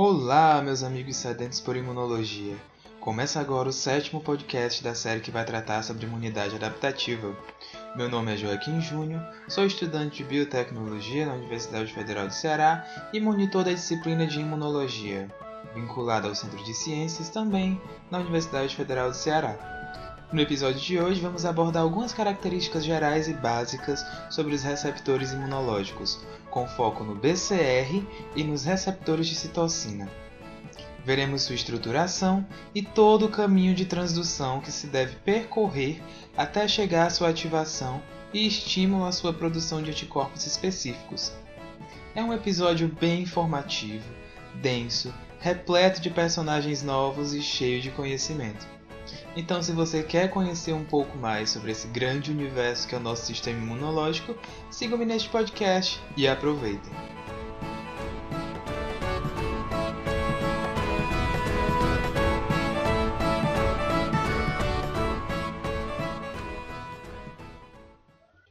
Olá, meus amigos sedentos por imunologia. Começa agora o sétimo podcast da série que vai tratar sobre imunidade adaptativa. Meu nome é Joaquim Júnior, sou estudante de biotecnologia na Universidade Federal do Ceará e monitor da disciplina de imunologia, vinculado ao Centro de Ciências também na Universidade Federal do Ceará. No episódio de hoje, vamos abordar algumas características gerais e básicas sobre os receptores imunológicos, com foco no BCR e nos receptores de citocina. Veremos sua estruturação e todo o caminho de transdução que se deve percorrer até chegar à sua ativação e estímulo à sua produção de anticorpos específicos. É um episódio bem informativo, denso, repleto de personagens novos e cheio de conhecimento. Então, se você quer conhecer um pouco mais sobre esse grande universo que é o nosso sistema imunológico, siga-me neste podcast e aproveitem.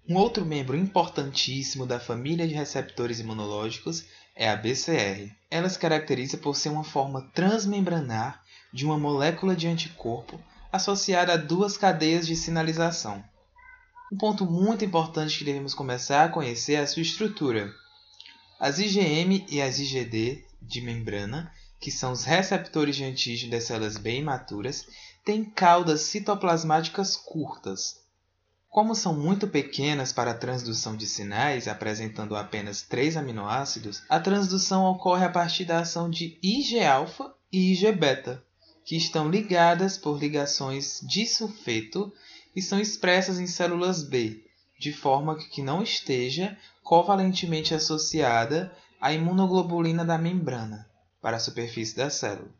Um outro membro importantíssimo da família de receptores imunológicos é a BCR. Ela se caracteriza por ser uma forma transmembranar de uma molécula de anticorpo associada a duas cadeias de sinalização. Um ponto muito importante que devemos começar a conhecer é a sua estrutura. As IgM e as IgD de membrana, que são os receptores de antígeno das células bem imaturas, têm caudas citoplasmáticas curtas. Como são muito pequenas para a transdução de sinais, apresentando apenas três aminoácidos, a transdução ocorre a partir da ação de Ig-alfa e Ig-beta, que estão ligadas por ligações de sulfeto e são expressas em células B, de forma que não esteja covalentemente associada à imunoglobulina da membrana para a superfície da célula.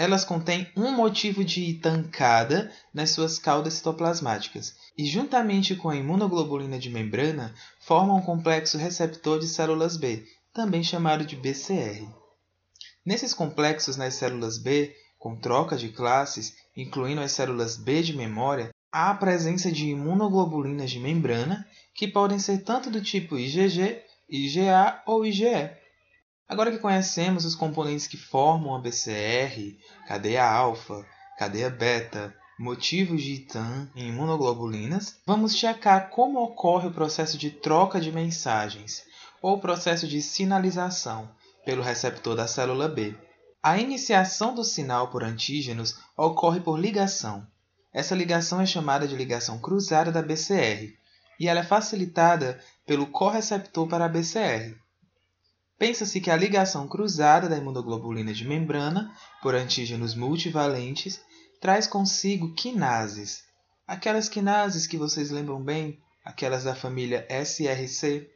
Elas contêm um motivo de tancada nas suas caudas citoplasmáticas e, juntamente com a imunoglobulina de membrana, formam um complexo receptor de células B, também chamado de BCR. Nesses complexos nas células B com troca de classes, incluindo as células B de memória, há a presença de imunoglobulinas de membrana, que podem ser tanto do tipo IgG, IgA ou IgE. Agora que conhecemos os componentes que formam a BCR, cadeia alfa, cadeia beta, motivos de ITAM e imunoglobulinas, vamos checar como ocorre o processo de troca de mensagens, ou processo de sinalização, pelo receptor da célula B. A iniciação do sinal por antígenos ocorre por ligação. Essa ligação é chamada de ligação cruzada da BCR e ela é facilitada pelo correceptor para a BCR. Pensa-se que a ligação cruzada da imunoglobulina de membrana por antígenos multivalentes traz consigo quinases. Aquelas quinases que vocês lembram bem, aquelas da família SRC.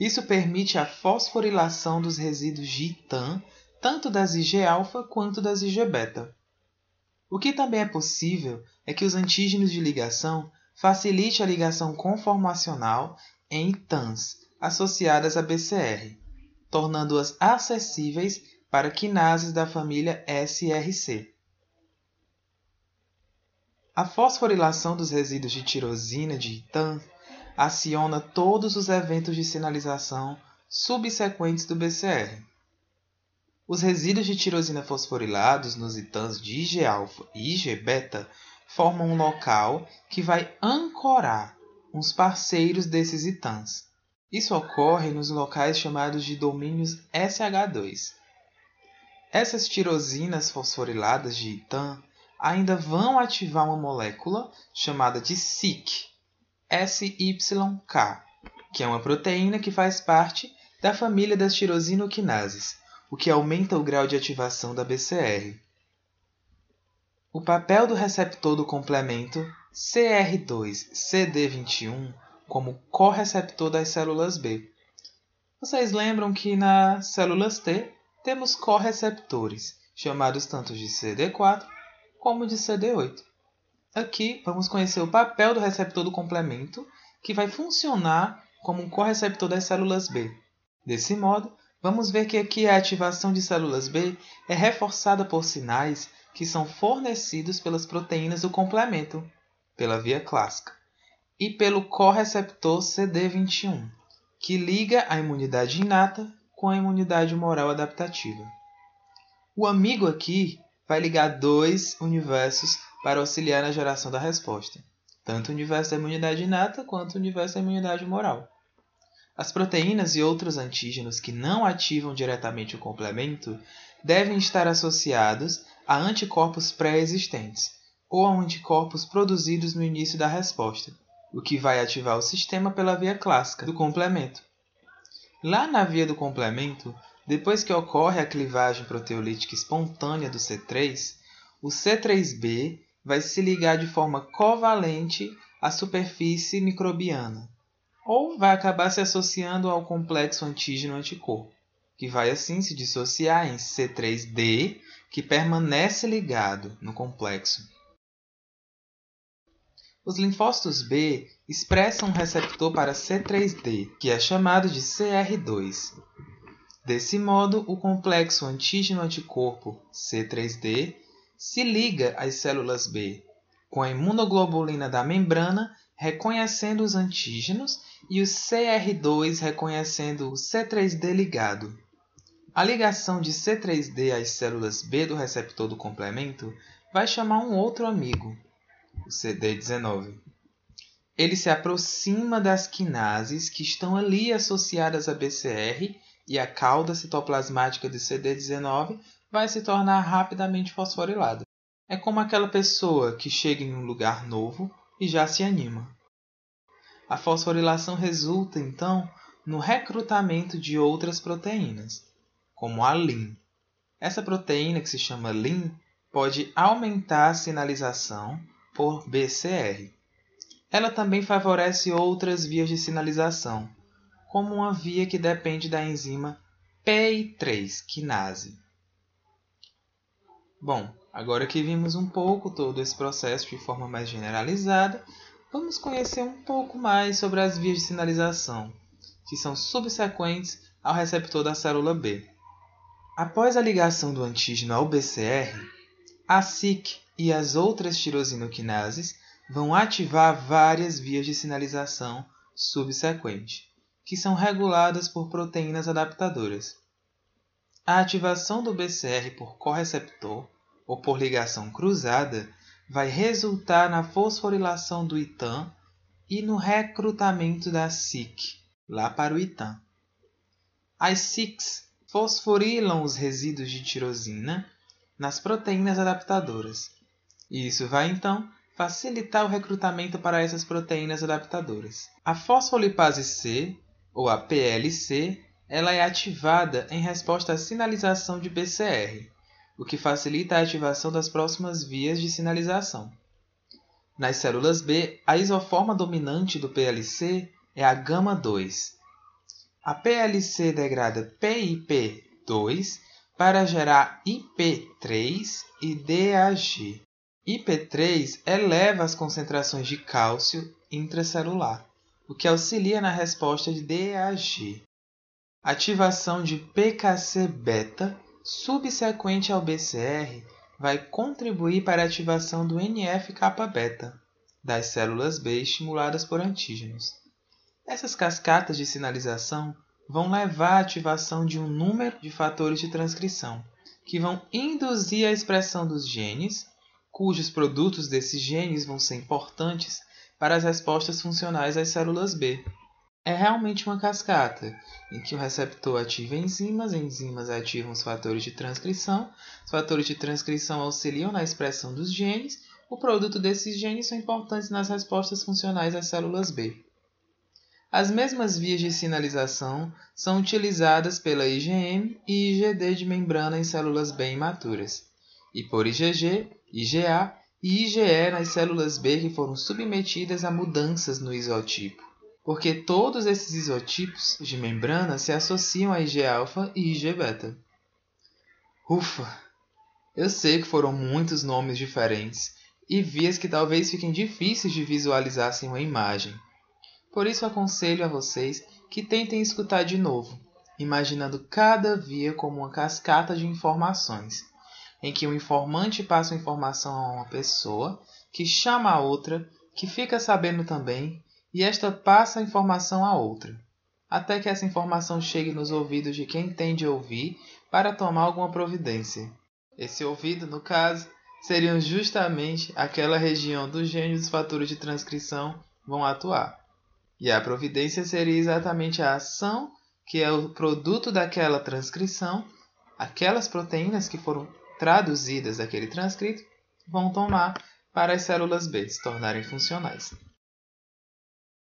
Isso permite a fosforilação dos resíduos de ITAM tanto das Ig-alfa quanto das Ig-beta. O que também é possível é que os antígenos de ligação facilite a ligação conformacional em TANs associadas a BCR, tornando-as acessíveis para quinases da família SRC. A fosforilação dos resíduos de tirosina de ITAN aciona todos os eventos de sinalização subsequentes do BCR. Os resíduos de tirosina fosforilados nos ITANs de Ig-alfa e Ig-beta formam um local que vai ancorar uns parceiros desses ITANs. Isso ocorre nos locais chamados de domínios SH2. Essas tirosinas fosforiladas de ITAN ainda vão ativar uma molécula chamada de SYK, SYK, que é uma proteína que faz parte da família das tirosinoquinases o que aumenta o grau de ativação da BCR. O papel do receptor do complemento CR2-CD21 como correceptor das células B. Vocês lembram que nas células T temos correceptores, chamados tanto de CD4 como de CD8. Aqui vamos conhecer o papel do receptor do complemento, que vai funcionar como um correceptor das células B. Desse modo, Vamos ver que aqui a ativação de células B é reforçada por sinais que são fornecidos pelas proteínas do complemento, pela via clássica, e pelo correceptor CD21, que liga a imunidade inata com a imunidade humoral adaptativa. O amigo aqui vai ligar dois universos para auxiliar na geração da resposta, tanto o universo da imunidade inata quanto o universo da imunidade moral. As proteínas e outros antígenos que não ativam diretamente o complemento devem estar associados a anticorpos pré-existentes ou a anticorpos produzidos no início da resposta, o que vai ativar o sistema pela via clássica do complemento. Lá na via do complemento, depois que ocorre a clivagem proteolítica espontânea do C3, o C3b vai se ligar de forma covalente à superfície microbiana, ou vai acabar se associando ao complexo antígeno-anticorpo, que vai assim se dissociar em C3d, que permanece ligado no complexo. Os linfócitos B expressam um receptor para C3d, que é chamado de CR2. Desse modo, o complexo antígeno-anticorpo C3d se liga às células B, com a imunoglobulina da membrana reconhecendo os antígenos e o CR2 reconhecendo o C3d ligado. A ligação de C3d às células B do receptor do complemento vai chamar um outro amigo, o CD19. Ele se aproxima das quinases que estão ali associadas a BCR e a cauda citoplasmática de CD19 vai se tornar rapidamente fosforilada. É como aquela pessoa que chega em um lugar novo e já se anima. A fosforilação resulta, então, no recrutamento de outras proteínas, como a LIN. Essa proteína, que se chama LIN, pode aumentar a sinalização por BCR. Ela também favorece outras vias de sinalização, como uma via que depende da enzima PI3 quinase. Bom, agora que vimos um pouco todo esse processo de forma mais generalizada, vamos conhecer um pouco mais sobre as vias de sinalização, que são subsequentes ao receptor da célula B. Após a ligação do antígeno ao BCR, a SIC e as outras tirosinoquinases vão ativar várias vias de sinalização subsequente, que são reguladas por proteínas adaptadoras. A ativação do BCR por correceptor ou por ligação cruzada vai resultar na fosforilação do ITAM e no recrutamento da SIC, lá para o ITAM. As SICs fosforilam os resíduos de tirosina nas proteínas adaptadoras. E isso vai então facilitar o recrutamento para essas proteínas adaptadoras. A fosfolipase C, ou a PLC, ela é ativada em resposta à sinalização de BCR, o que facilita a ativação das próximas vias de sinalização. Nas células B, a isoforma dominante do PLC é a gama-2. A PLC degrada PIP2 para gerar IP3 e DAG. IP3 eleva as concentrações de cálcio intracelular, o que auxilia na resposta de DAG. Ativação de PKC-beta subsequente ao BCR vai contribuir para a ativação do NF-kappa-beta das células B estimuladas por antígenos. Essas cascatas de sinalização vão levar à ativação de um número de fatores de transcrição, que vão induzir a expressão dos genes, cujos produtos desses genes vão ser importantes para as respostas funcionais às células B. É realmente uma cascata, em que o receptor ativa enzimas, enzimas ativam os fatores de transcrição, os fatores de transcrição auxiliam na expressão dos genes, o produto desses genes são importantes nas respostas funcionais às células B. As mesmas vias de sinalização são utilizadas pela IgM e IgD de membrana em células B imaturas, e por IgG, IgA e IgE nas células B que foram submetidas a mudanças no isotipo porque todos esses isotipos de membrana se associam a Ig-alfa e Ig-beta. Ufa! Eu sei que foram muitos nomes diferentes e vias que talvez fiquem difíceis de visualizar sem uma imagem. Por isso aconselho a vocês que tentem escutar de novo, imaginando cada via como uma cascata de informações, em que o informante passa informação a uma pessoa, que chama a outra, que fica sabendo também e esta passa a informação a outra, até que essa informação chegue nos ouvidos de quem tem de ouvir para tomar alguma providência. Esse ouvido, no caso, seriam justamente aquela região do gene dos fatores de transcrição vão atuar. E a providência seria exatamente a ação que é o produto daquela transcrição, aquelas proteínas que foram traduzidas daquele transcrito vão tomar para as células B se tornarem funcionais.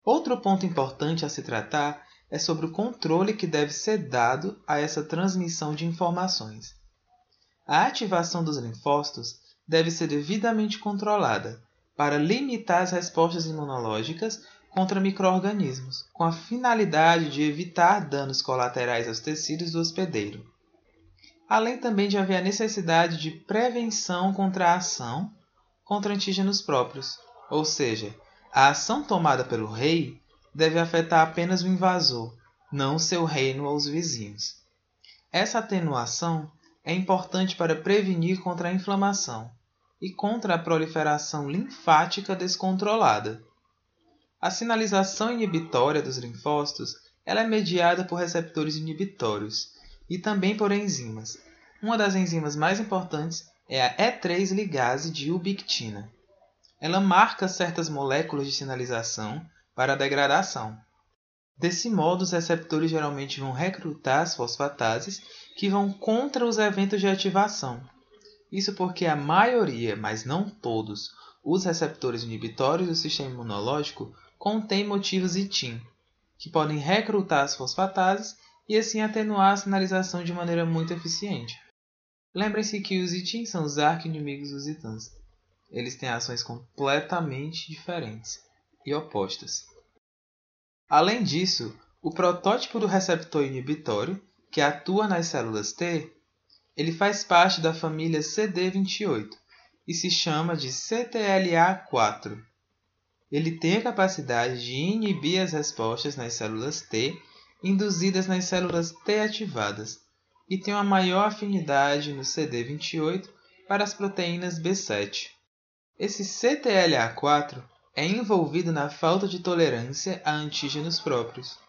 Outro ponto importante a se tratar é sobre o controle que deve ser dado a essa transmissão de informações. A ativação dos linfócitos deve ser devidamente controlada para limitar as respostas imunológicas contra microorganismos, com a finalidade de evitar danos colaterais aos tecidos do hospedeiro. Além também de haver a necessidade de prevenção contra a ação contra antígenos próprios, ou seja, a ação tomada pelo rei deve afetar apenas o invasor, não seu reino ou os vizinhos. Essa atenuação é importante para prevenir contra a inflamação e contra a proliferação linfática descontrolada, a sinalização inibitória dos linfócitos ela é mediada por receptores inibitórios e também por enzimas. Uma das enzimas mais importantes é a E3 ligase de ubictina. Ela marca certas moléculas de sinalização para a degradação. Desse modo, os receptores geralmente vão recrutar as fosfatases que vão contra os eventos de ativação. Isso porque a maioria, mas não todos, os receptores inibitórios do sistema imunológico contém motivos ITIM, que podem recrutar as fosfatases e assim atenuar a sinalização de maneira muito eficiente. Lembrem-se que os ITIM são os arqui-inimigos dos ITANs. Eles têm ações completamente diferentes e opostas. Além disso, o protótipo do receptor inibitório, que atua nas células T, ele faz parte da família CD28 e se chama de CTLA4 ele tem a capacidade de inibir as respostas nas células T induzidas nas células T ativadas e tem uma maior afinidade no CD28 para as proteínas B7. Esse CTLA4 é envolvido na falta de tolerância a antígenos próprios.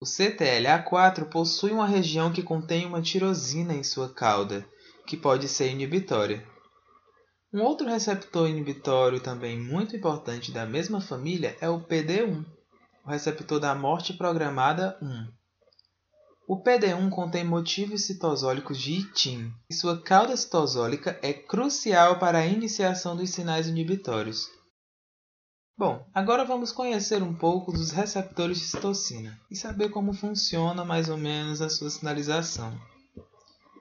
O CTLA4 possui uma região que contém uma tirosina em sua cauda, que pode ser inibitória. Um outro receptor inibitório também muito importante da mesma família é o PD1, o receptor da morte programada 1. O PD1 contém motivos citosólicos de ITIM, e sua cauda citosólica é crucial para a iniciação dos sinais inibitórios. Bom, agora vamos conhecer um pouco dos receptores de citocina e saber como funciona mais ou menos a sua sinalização.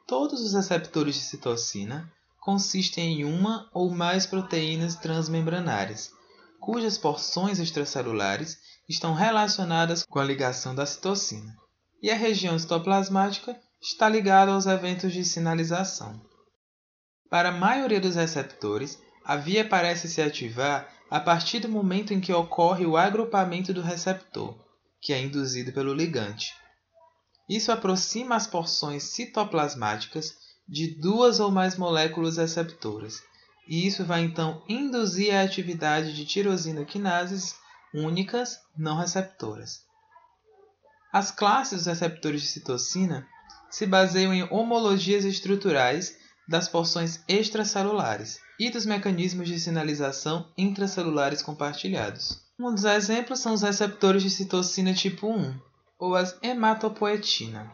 Todos os receptores de citocina consistem em uma ou mais proteínas transmembranárias, cujas porções extracelulares estão relacionadas com a ligação da citocina, e a região citoplasmática está ligada aos eventos de sinalização. Para a maioria dos receptores, a via parece se ativar a partir do momento em que ocorre o agrupamento do receptor, que é induzido pelo ligante. Isso aproxima as porções citoplasmáticas de duas ou mais moléculas receptoras, e isso vai então induzir a atividade de tirosina quinases únicas não receptoras. As classes dos receptores de citocina se baseiam em homologias estruturais das porções extracelulares e dos mecanismos de sinalização intracelulares compartilhados. Um dos exemplos são os receptores de citocina tipo 1, ou as hematopoetina.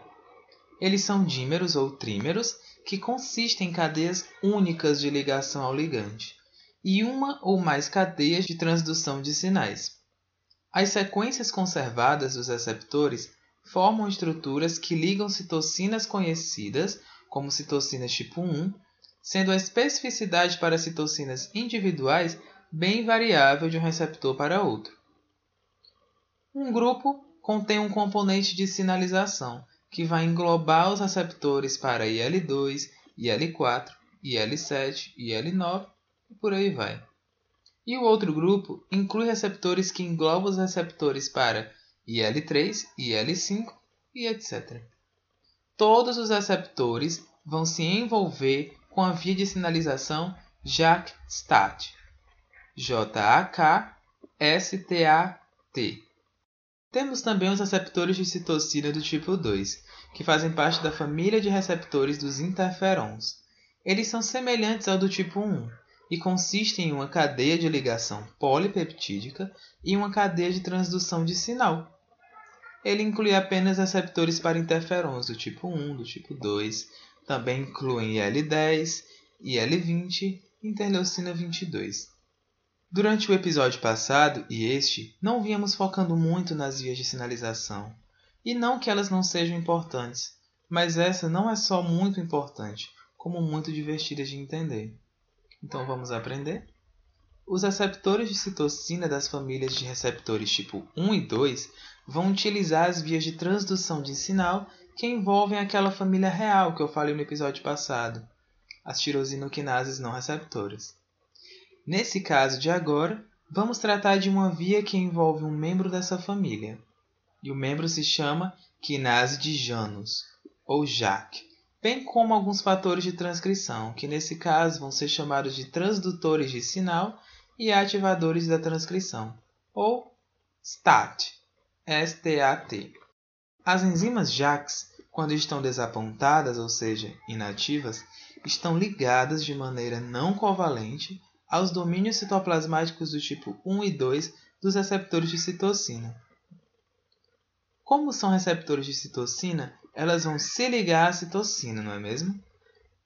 Eles são dímeros ou trímeros que consistem em cadeias únicas de ligação ao ligante e uma ou mais cadeias de transdução de sinais. As sequências conservadas dos receptores formam estruturas que ligam citocinas conhecidas, como citocinas tipo 1, sendo a especificidade para citocinas individuais bem variável de um receptor para outro. Um grupo contém um componente de sinalização, que vai englobar os receptores para IL2, IL4, IL7, IL9 e por aí vai. E o outro grupo inclui receptores que englobam os receptores para IL3, IL5 e etc. Todos os receptores vão se envolver com a via de sinalização JAK-STAT. J-A-K-S-T-A-T. Temos também os receptores de citocina do tipo 2, que fazem parte da família de receptores dos interferons, Eles são semelhantes ao do tipo 1 e consistem em uma cadeia de ligação polipeptídica e uma cadeia de transdução de sinal. Ele inclui apenas receptores para interferons do tipo 1, do tipo 2, também incluem IL-10, IL-20 e interleucina 22. Durante o episódio passado e este, não vínhamos focando muito nas vias de sinalização. E não que elas não sejam importantes, mas essa não é só muito importante, como muito divertida de entender. Então vamos aprender? Os receptores de citocina das famílias de receptores tipo 1 e 2 vão utilizar as vias de transdução de sinal que envolvem aquela família real que eu falei no episódio passado, as tirosinoquinases não receptoras. Nesse caso de agora, vamos tratar de uma via que envolve um membro dessa família. E o membro se chama quinase de Janus, ou JAK, bem como alguns fatores de transcrição, que nesse caso vão ser chamados de transdutores de sinal e ativadores da transcrição, ou STAT, STAT. As enzimas JAKs, quando estão desapontadas, ou seja, inativas, estão ligadas de maneira não covalente aos domínios citoplasmáticos do tipo 1 e 2 dos receptores de citocina. Como são receptores de citocina, elas vão se ligar à citocina, não é mesmo?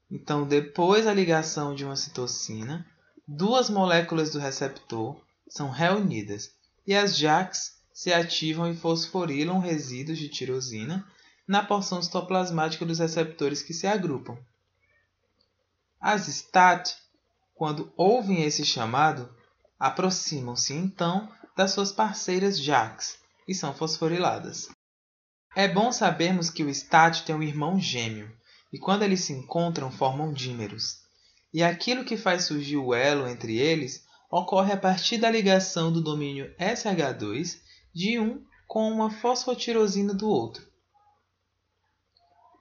Então, depois da ligação de uma citocina, duas moléculas do receptor são reunidas e as JAKs se ativam e fosforilam resíduos de tirosina na porção citoplasmática dos receptores que se agrupam. As STAT quando ouvem esse chamado, aproximam-se então das suas parceiras JAKs e são fosforiladas. É bom sabermos que o STAT tem um irmão gêmeo, e quando eles se encontram formam dímeros. E aquilo que faz surgir o elo entre eles ocorre a partir da ligação do domínio SH2 de um com uma fosfotirosina do outro.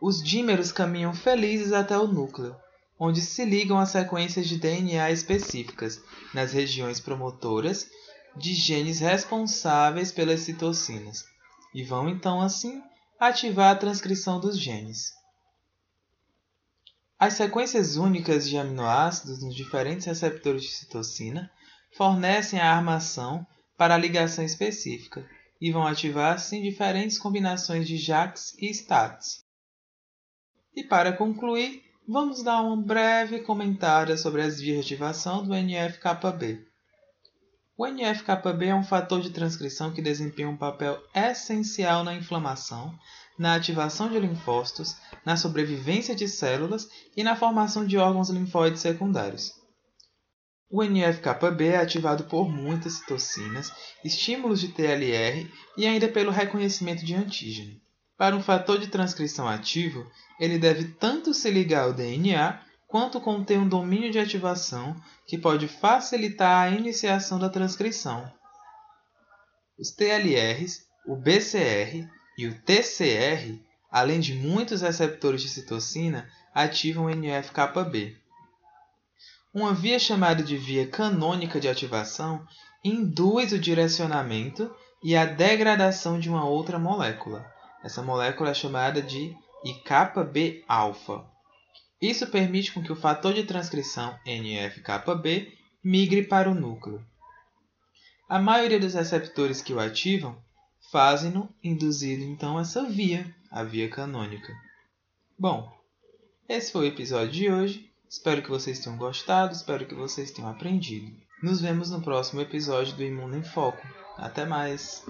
Os dímeros caminham felizes até o núcleo, onde se ligam a sequências de DNA específicas nas regiões promotoras de genes responsáveis pelas citocinas e vão então assim ativar a transcrição dos genes. As sequências únicas de aminoácidos nos diferentes receptores de citocina fornecem a armação para a ligação específica e vão ativar assim diferentes combinações de JAKs e STATs. E para concluir, Vamos dar um breve comentário sobre as vias de ativação do NF-κB. O NF-κB é um fator de transcrição que desempenha um papel essencial na inflamação, na ativação de linfócitos, na sobrevivência de células e na formação de órgãos linfóides secundários. O NF-κB é ativado por muitas citocinas, estímulos de TLR e ainda pelo reconhecimento de antígeno. Para um fator de transcrição ativo, ele deve tanto se ligar ao DNA quanto conter um domínio de ativação que pode facilitar a iniciação da transcrição. Os TLRs, o BCR e o TCR, além de muitos receptores de citocina, ativam o NF-κB. Uma via chamada de via canônica de ativação induz o direcionamento e a degradação de uma outra molécula. Essa molécula é chamada de IKB-alfa. Isso permite com que o fator de transcrição NF-κB migre para o núcleo. A maioria dos receptores que o ativam fazem-no induzindo então essa via, a via canônica. Bom, esse foi o episódio de hoje. Espero que vocês tenham gostado, espero que vocês tenham aprendido. Nos vemos no próximo episódio do Imundo em Foco. Até mais!